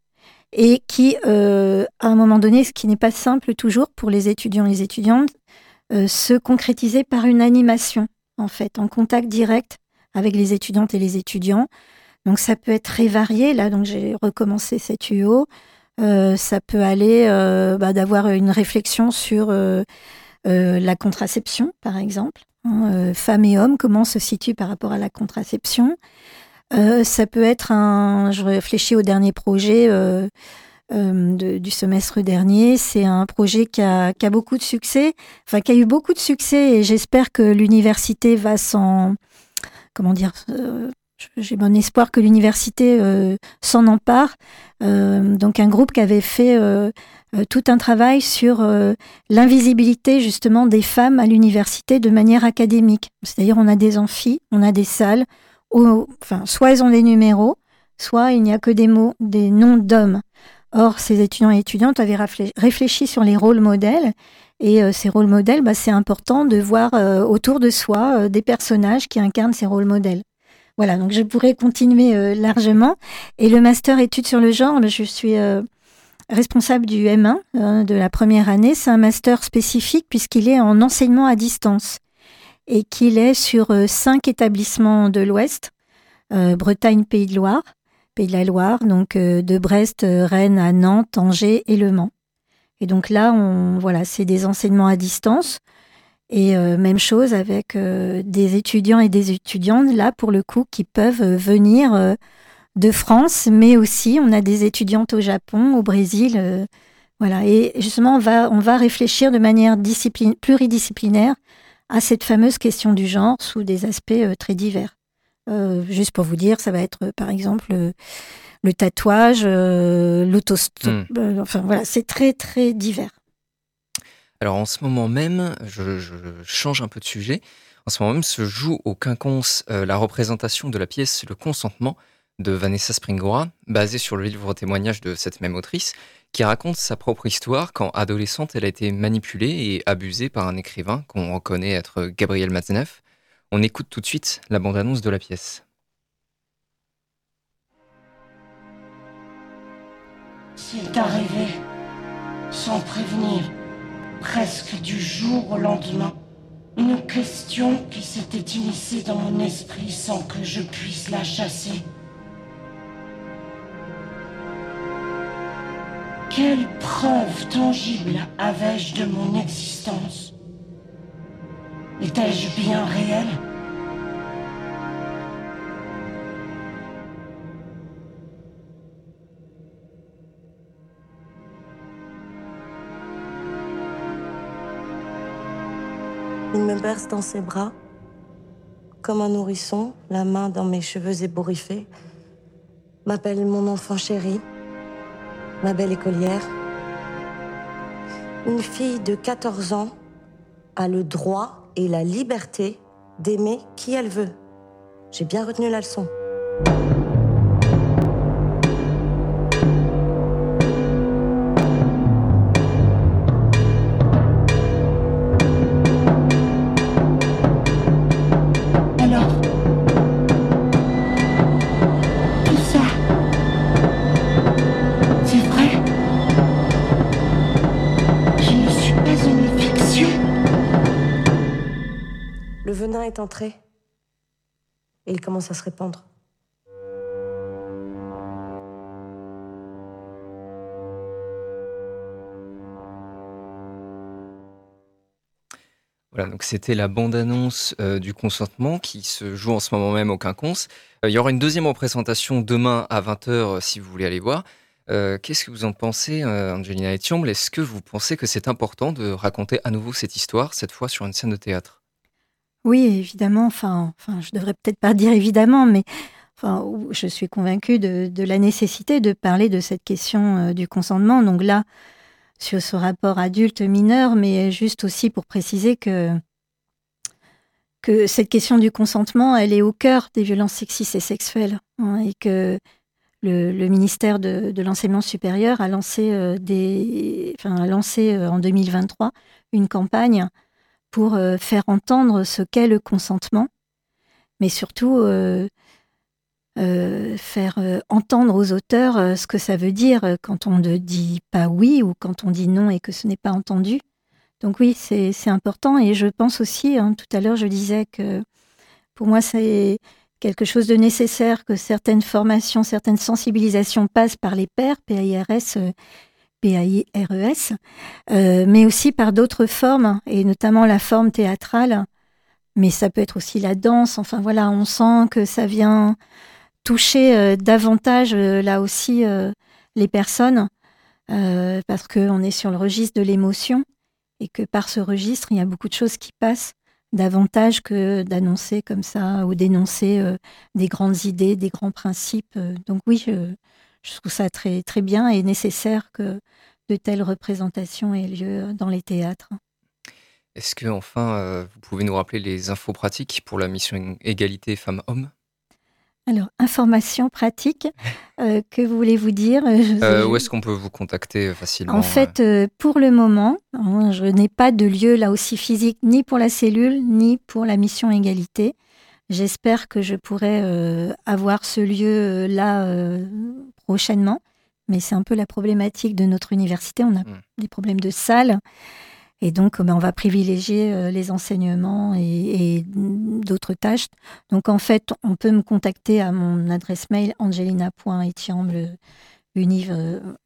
et qui, euh, à un moment donné, ce qui n'est pas simple toujours pour les étudiants et les étudiantes, euh, se concrétiser par une animation, en fait, en contact direct avec les étudiantes et les étudiants. Donc ça peut être très varié. Là, donc j'ai recommencé cette UO. Euh, ça peut aller euh, bah, d'avoir une réflexion sur euh, la contraception, par exemple. Hein, femmes et hommes, comment on se situe par rapport à la contraception. Ça peut être un. Je réfléchis au dernier projet du semestre dernier. C'est un projet qui a, beaucoup de succès, enfin qui a eu beaucoup de succès, et j'espère que l'université va s'en. Comment dire j'ai bon espoir que l'université euh, s'en empare. Euh, donc un groupe qui avait fait euh, tout un travail sur l'invisibilité justement des femmes à l'université de manière académique. C'est-à-dire on a des amphis, on a des salles, où, enfin soit elles ont des numéros, soit il n'y a que des mots, des noms d'hommes. Or, ces étudiants et étudiantes avaient réfléchi sur les rôles modèles. Et ces rôles modèles, bah, c'est important de voir autour de soi des personnages qui incarnent ces rôles modèles. Voilà, donc je pourrais continuer euh, largement. Et le master études sur le genre, je suis euh, responsable du M1 euh, de la première année. C'est un master spécifique puisqu'il est en enseignement à distance et qu'il est sur euh, cinq établissements de l'Ouest, Bretagne, Pays de Loire, Pays de la Loire, donc de Brest, Rennes à Nantes, Angers et Le Mans. Et donc là, on, voilà, c'est des enseignements à distance. Et euh, même chose avec euh, des étudiants et des étudiantes, là, pour le coup, qui peuvent euh, venir euh, de France, mais aussi on a des étudiantes au Japon, au Brésil. voilà. Et justement, on va, on va réfléchir de manière pluridisciplinaire à cette fameuse question du genre sous des aspects très divers. Juste pour vous dire, ça va être par exemple le tatouage, l'autostop. Hmm. enfin voilà, c'est très très divers. Alors en ce moment même, je, change un peu de sujet. En ce moment même se joue au Quinconce euh, la représentation de la pièce Le Consentement de Vanessa Springora, basée sur le livre témoignage de cette même autrice, qui raconte sa propre histoire quand adolescente elle a été manipulée et abusée par un écrivain qu'on reconnaît être Gabriel Matzneff. On écoute tout de suite la bande-annonce de la pièce. Sans prévenir, presque du jour au lendemain, une question qui s'était immiscée dans mon esprit sans que je puisse la chasser. Quelle preuve tangible avais-je de mon existence? Étais-je bien réel? Dans ses bras, comme un nourrisson, la main dans mes cheveux ébouriffés, m'appelle mon enfant chéri, ma belle écolière. Une fille de 14 ans a le droit et la liberté d'aimer qui elle veut. J'ai bien retenu la leçon. Le venin est entré et il commence à se répandre. Voilà, donc c'était la bande-annonce euh, du consentement qui se joue en ce moment même au Quinconce. Euh, il y aura une deuxième représentation demain à 20h euh, si vous voulez aller voir. Qu'est-ce que vous en pensez, Angelina Etiomble Est-ce que vous pensez que c'est important de raconter à nouveau cette histoire, cette fois sur une scène de théâtre? Oui, évidemment. Enfin, enfin, je devrais peut-être pas dire évidemment, mais enfin, je suis convaincue de, la nécessité de parler de cette question euh, du consentement. Donc là, sur ce rapport adulte-mineur, mais juste aussi pour préciser que que cette question du consentement, elle est au cœur des violences sexistes et sexuelles, hein, et que le, ministère de, de l'enseignement supérieur a lancé euh, des, enfin, a lancé euh, en 2023 une campagne pour euh, faire entendre ce qu'est le consentement, mais surtout euh, euh, faire entendre aux auteurs ce que ça veut dire quand on ne dit pas oui ou quand on dit non et que ce n'est pas entendu. Donc oui, c'est important et je pense aussi, hein, tout à l'heure je disais que pour moi c'est quelque chose de nécessaire que certaines formations, certaines sensibilisations passent par les pairs, PAIRS, PAIRES, euh, mais aussi par d'autres formes, et notamment la forme théâtrale, mais ça peut être aussi la danse, enfin voilà, on sent que ça vient toucher euh, davantage, euh, là aussi, les personnes, parce qu'on est sur le registre de l'émotion, et que par ce registre, il y a beaucoup de choses qui passent davantage que d'annoncer comme ça ou d'énoncer des grandes idées, des grands principes. Donc oui, je, je trouve ça très, très bien et nécessaire que de telles représentations aient lieu dans les théâtres. Est-ce que enfin euh, vous pouvez nous rappeler les infos pratiques pour la mission égalité femmes-hommes? Alors, information pratique, euh, que voulez-vous dire? Euh, où est-ce qu'on peut vous contacter facilement En fait, euh, pour le moment, hein, je n'ai pas de lieu là aussi physique ni pour la cellule ni pour la mission égalité. J'espère que je pourrai euh, avoir ce lieu euh, là euh, prochainement, mais c'est un peu la problématique de notre université. On a Mm. des problèmes de salle. Et donc, ben, on va privilégier les enseignements et, et, d'autres tâches. Donc, en fait, on peut me contacter à mon adresse mail angelina.etiamble univ,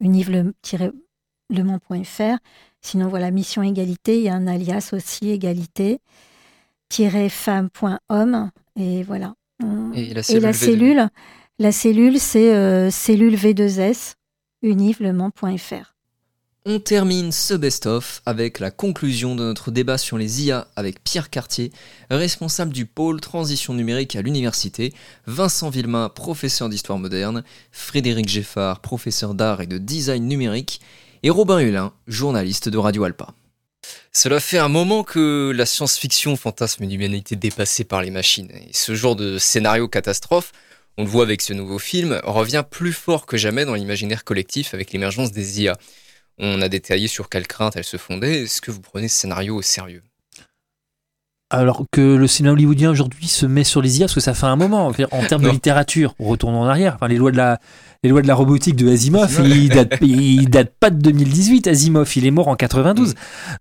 univ-le-mans.fr. Sinon, voilà, mission égalité. Il y a un alias aussi, égalité-femme.homme. Et voilà. On- Et la et cellule la V2. cellule, la cellule, c'est euh, cellule V2S, univ-le-mans.fr. On termine ce best-of avec la conclusion de notre débat sur les IA avec Pierre Cartier, responsable du pôle transition numérique à l'université, Vincent Villemain, professeur d'histoire moderne, Frédéric Geffard, professeur d'art et de design numérique, et Robin Hulin, journaliste de Radio Alpa. Cela fait un moment que la science-fiction fantasme une humanité dépassée par les machines. Et ce genre de scénario catastrophe, on le voit avec ce nouveau film, revient plus fort que jamais dans l'imaginaire collectif avec l'émergence des IA. On a détaillé sur quelles craintes elles se fondaient. Est-ce que vous prenez ce scénario au sérieux? Alors que le cinéma hollywoodien aujourd'hui se met sur les IA, parce que ça fait un moment, en termes de littérature, on retourne en arrière. Enfin, les lois de la, les lois de la robotique de Asimov, ils datent, ils datent pas de 2018. Asimov, il est mort en 92.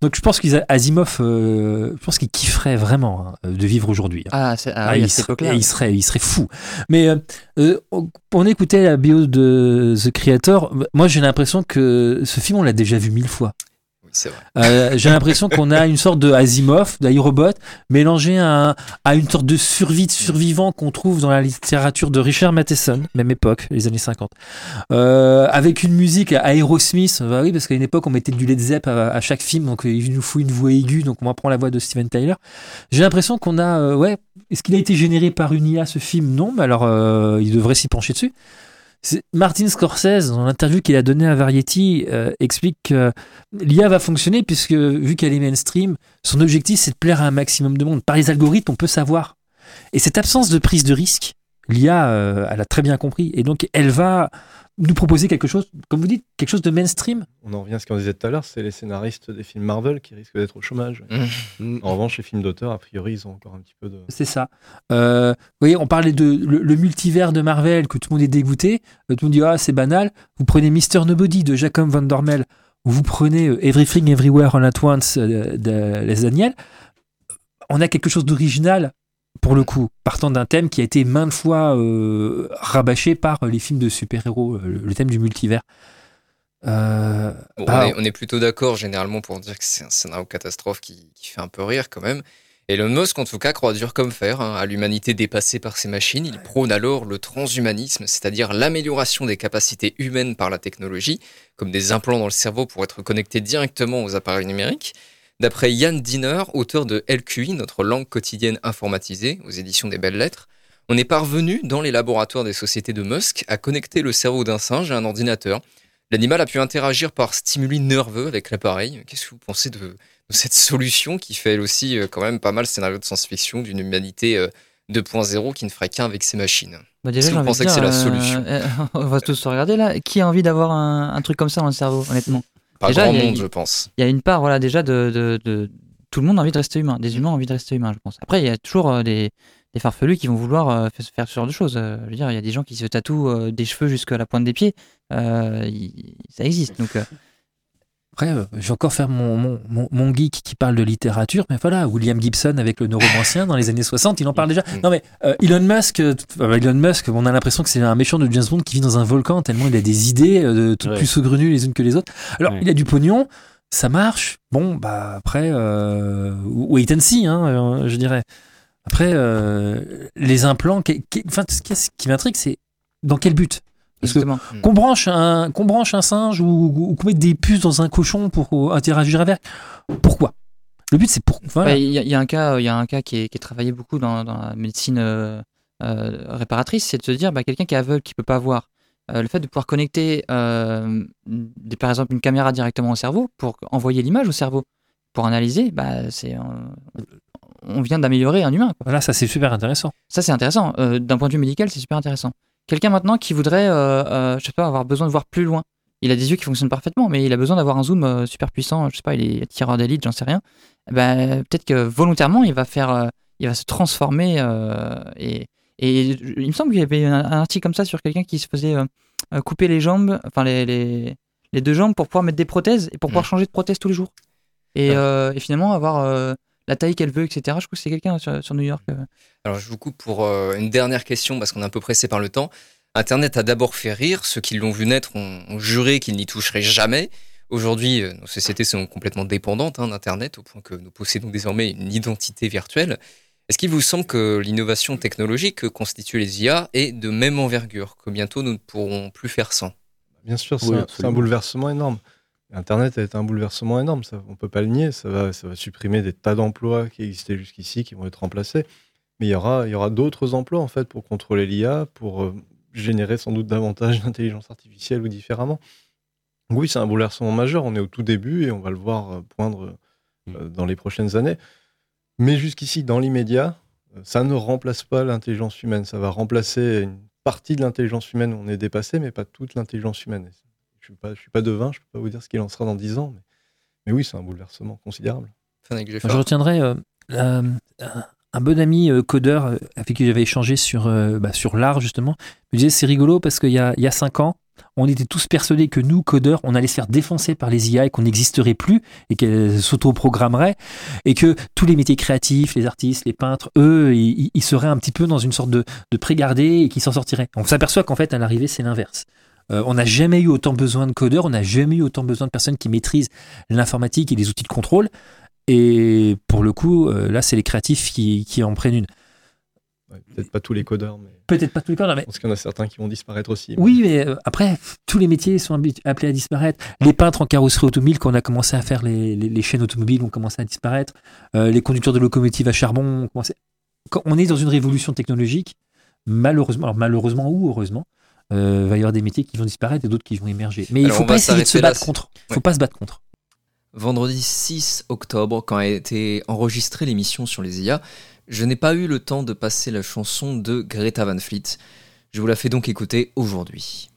Donc je pense qu'Asimov, euh, je pense qu'il kifferait vraiment hein, de vivre aujourd'hui. hein. Ah, ah oui, à il, serait, il serait, il serait fou. Mais euh, euh, on, on écoutait la bio de The Creator. Moi, j'ai l'impression que ce film, on l'a déjà vu mille fois. Euh, j'ai l'impression qu'on a une sorte de Asimov, d'iRobot, mélangé à, un- à une sorte de survie de survivant qu'on trouve dans la littérature de Richard Matheson, même époque, les années 50. Euh, avec une musique à Aerosmith, bah oui, parce qu'à une époque, on mettait du Led Zepp à, chaque film, donc euh, il nous faut une voix aiguë, donc on va prendre la voix de Steven Tyler. J'ai l'impression qu'on a, ouais, est-ce qu'il a été généré par une IA ce film? Non, mais alors il devrait s'y pencher dessus. Martin Scorsese, dans l'interview qu'il a donnée à Variety, euh, explique que l'IA va fonctionner puisque, vu qu'elle est mainstream, son objectif c'est de plaire à un maximum de monde. Par les algorithmes, on peut savoir. Et cette absence de prise de risque, l'IA, euh, elle a très bien compris. Et donc, elle va nous proposer quelque chose, comme vous dites, quelque chose de mainstream. On en revient à ce qu'on disait tout à l'heure, c'est les scénaristes des films Marvel qui risquent d'être au chômage. Mmh. En revanche, les films d'auteur, a priori, ils ont encore un petit peu de. C'est ça. Euh, vous voyez, on parlait de le, le multivers de Marvel, que tout le monde est dégoûté. Euh, Tout le monde dit, ah, c'est banal. Vous prenez Mr. Nobody de Jacob Van Dormel, ou vous prenez Everything Everywhere All At Once de Les Daniel. On a quelque chose d'original, pour le coup, partant d'un thème qui a été maintes fois euh, rabâché par les films de super-héros, euh, le, thème du multivers. Euh, Bon, bah, on, est, on est plutôt d'accord généralement pour dire que c'est un scénario catastrophe qui, qui fait un peu rire quand même. Elon Musk, en tout cas, croit dur comme fer hein, à l'humanité dépassée par ses machines. Il prône alors le transhumanisme, c'est-à-dire l'amélioration des capacités humaines par la technologie, comme des implants dans le cerveau pour être connectés directement aux appareils numériques. D'après Yann Diner, auteur de LQI, notre langue quotidienne informatisée, aux éditions des Belles Lettres, on est parvenu, dans les laboratoires des sociétés de Musk, à connecter le cerveau d'un singe à un ordinateur. L'animal a pu interagir par stimuli nerveux avec l'appareil. Qu'est-ce que vous pensez de, de cette solution qui fait elle aussi euh, quand même pas mal scénario de science-fiction d'une humanité euh, 2.0 qui ne ferait qu'un avec ses machines? Bah déjà, vous pensez que c'est la euh, solution? euh, On va tous se regarder là. Qui a envie d'avoir un, un truc comme ça dans le cerveau, honnêtement? Pas Déjà, grand monde, je pense. Il y a une part, voilà, déjà de, de- de- tout le monde a envie de rester humain. Des humains ont envie de rester humains, je pense. Après, il y a toujours euh, des, des farfelus qui vont vouloir euh, fa- faire ce genre de choses. Euh, je veux dire, il y a des gens qui se tatouent des cheveux jusqu'à la pointe des pieds. Euh, ça existe. Donc, Après, euh, je vais encore faire mon, mon, mon, mon geek qui parle de littérature, mais voilà, William Gibson avec le neuromancien dans les années 60, il en parle déjà. Non mais euh, Elon Musk, euh, Elon Musk, on a l'impression que c'est un méchant de James Bond qui vit dans un volcan tellement il a des idées toutes Ouais. plus saugrenues les unes que les autres. Alors Ouais. il a du pognon, ça marche. Bon bah après, wait and see, hein, je dirais. Après les implants, qu'est- qu'est- enfin ce qui, ce qui m'intrigue, c'est dans quel but? Parce que Justement. qu'on branche un qu'on branche un singe ou, ou qu'on mette des puces dans un cochon pour interagir avec. Pourquoi? Le but c'est pour. Voilà. Ouais, Il y, a- il y a un cas, il y a un cas qui est, qui est travaillé beaucoup dans, dans la médecine euh, euh, réparatrice, c'est de se dire, bah, quelqu'un qui est aveugle, qui peut pas voir, euh, le fait de pouvoir connecter, des- par exemple, une caméra directement au cerveau pour envoyer l'image au cerveau pour analyser, bah, c'est, on vient d'améliorer un humain. Quoi. Voilà, ça c'est super intéressant. Ça c'est intéressant. D'un point de vue médical, c'est super intéressant. Quelqu'un maintenant qui voudrait, euh, euh, je sais pas, avoir besoin de voir plus loin. Il a des yeux qui fonctionnent parfaitement, mais il a besoin d'avoir un zoom euh, super puissant. Je sais pas, il est tireur d'élite, j'en sais rien. Eh Ben, peut-être que volontairement, il va faire, il va se transformer. et, et il me semble qu'il y avait un, article comme ça sur quelqu'un qui se faisait euh, couper les jambes, enfin les, les, les deux jambes pour pouvoir mettre des prothèses et pour pouvoir changer de prothèse tous les jours. Et, euh, et finalement avoir euh, la taille qu'elle veut, etc. Je crois que c'est quelqu'un sur, sur New York. euh. Alors je vous coupe pour euh, une dernière question parce qu'on est un peu pressé par le temps. Internet a d'abord fait rire, ceux qui l'ont vu naître ont, ont juré qu'ils n'y toucheraient jamais. Aujourd'hui, euh, nos sociétés sont complètement dépendantes hein, d'Internet au point que nous possédons désormais une identité virtuelle. Est-ce qu'il vous semble que l'innovation technologique que constituent les IA est de même envergure, que bientôt nous ne pourrons plus faire sans? Bien sûr, c'est Oui, un- bouleversement énorme. Internet a été un bouleversement énorme, ça, on peut pas le nier. Ça va, ça va supprimer des tas d'emplois qui existaient jusqu'ici, qui vont être remplacés. Mais il y aura, il y aura d'autres emplois en fait pour contrôler l'IA, pour euh, générer sans doute davantage d'intelligence artificielle ou différemment. Oui, c'est un bouleversement majeur. On est au tout début et on va le voir euh, poindre euh, dans les prochaines années. Mais jusqu'ici, dans l'immédiat, ça ne remplace pas l'intelligence humaine. Ça va remplacer une partie de l'intelligence humaine où on est dépassé, mais pas toute l'intelligence humaine. Et Je ne suis, pas- je suis pas devin, je ne peux pas vous dire ce qu'il en sera dans 10 ans. Mais, mais oui, c'est un bouleversement considérable. Je retiendrai euh, un, un- bon ami euh, codeur euh, avec qui j'avais échangé sur, euh, bah, sur l'art, justement, me disait c'est rigolo parce qu'il y a, il y a cinq ans, on était tous persuadés que nous, codeurs, on allait se faire défoncer par les IA et qu'on n'existerait plus et qu'elles s'auto-programmeraient et que tous les métiers créatifs, les artistes, les peintres, eux, ils, ils seraient un petit peu dans une sorte de, de pré-gardé et qu'ils s'en sortiraient. On s'aperçoit qu'en fait, à l'arrivée, c'est l'inverse. Euh, on n'a jamais eu autant besoin de codeurs, on n'a jamais eu autant besoin de personnes qui maîtrisent l'informatique et les outils de contrôle. Et pour le coup, euh, là, c'est les créatifs qui, qui en prennent une. Ouais, Peut-être pas tous les codeurs, mais. Peut-être pas tous les codeurs, mais. Pense qu'il y en a certains qui vont disparaître aussi. Oui, mais euh, après, tous les métiers sont appelés à disparaître. Les peintres en carrosserie automobile, quand on a commencé à faire les, les- les chaînes automobiles, ont commencé à disparaître. Euh, les conducteurs de locomotives à charbon ont commencé. Quand on est dans une révolution technologique, malheureusement, alors malheureusement ou heureusement, euh, va y avoir des métiers qui vont disparaître et d'autres qui vont émerger. Mais il Alors, faut pas essayer de se là, battre contre. Il faut Ouais. pas se battre contre. Vendredi 6 octobre, quand a été enregistrée l'émission sur les IA, je n'ai pas eu le temps de passer la chanson de Greta Van Fleet. Je vous la fais donc écouter aujourd'hui.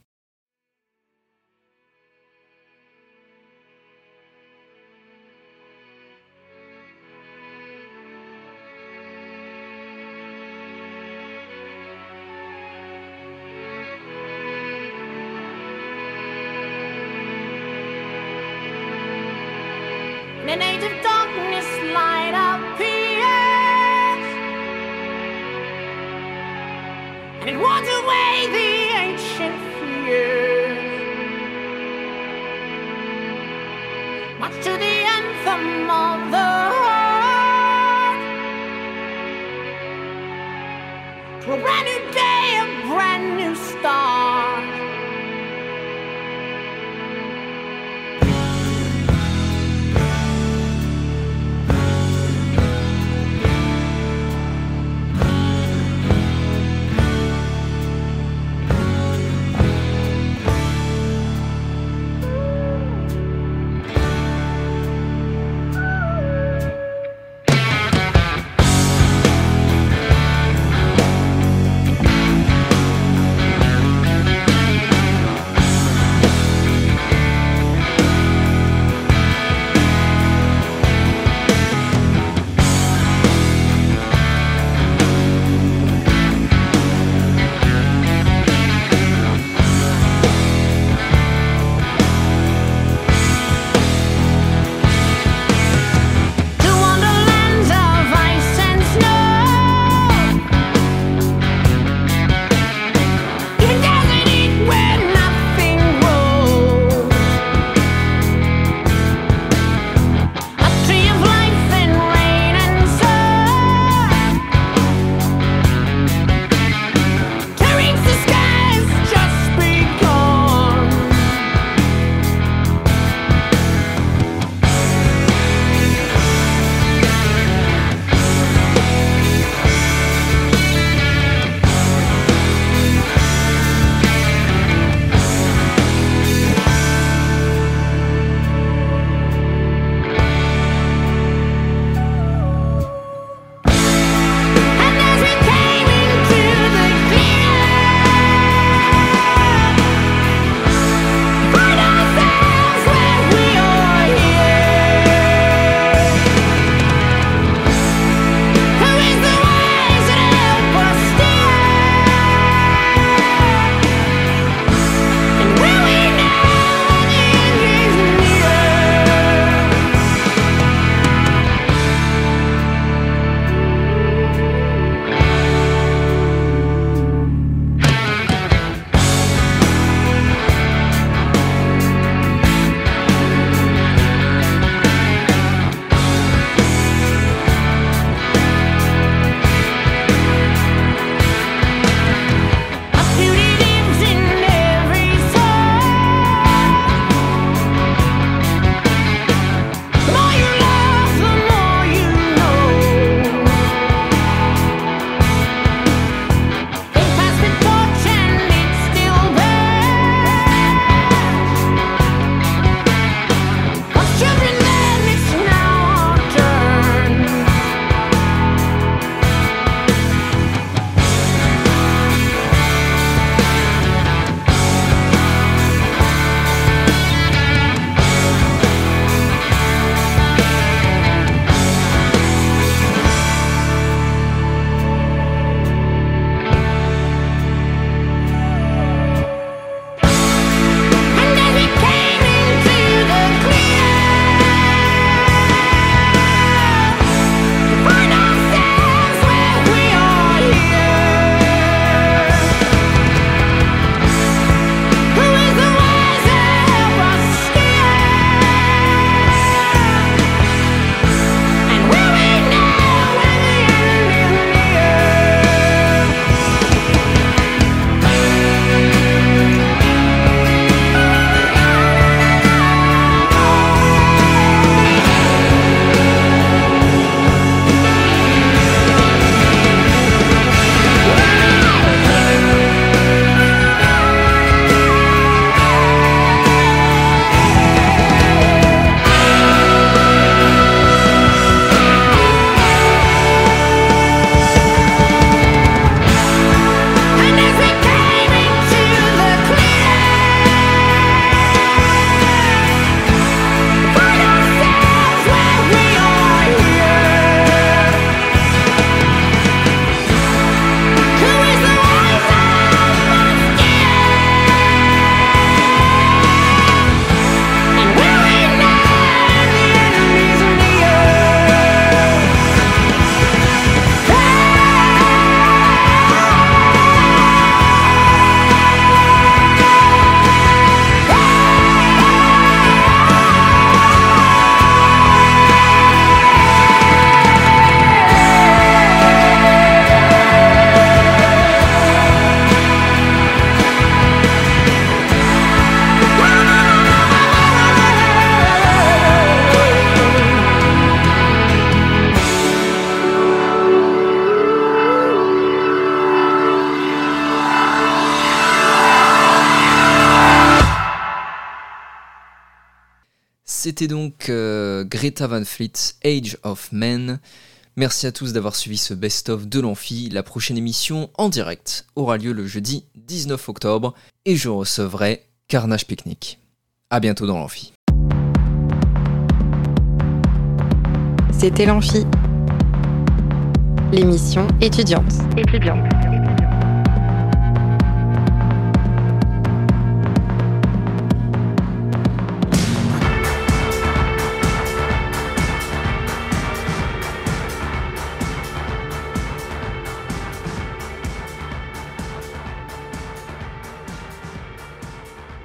C'était donc euh, Greta Van Fleet, Age of Men. Merci à tous d'avoir suivi ce best-of de l'amphi. La prochaine émission en direct aura lieu le jeudi 19 octobre et je recevrai Carnage Picnic. À bientôt dans l'amphi. C'était l'Amphi, l'émission étudiante. Étudiante.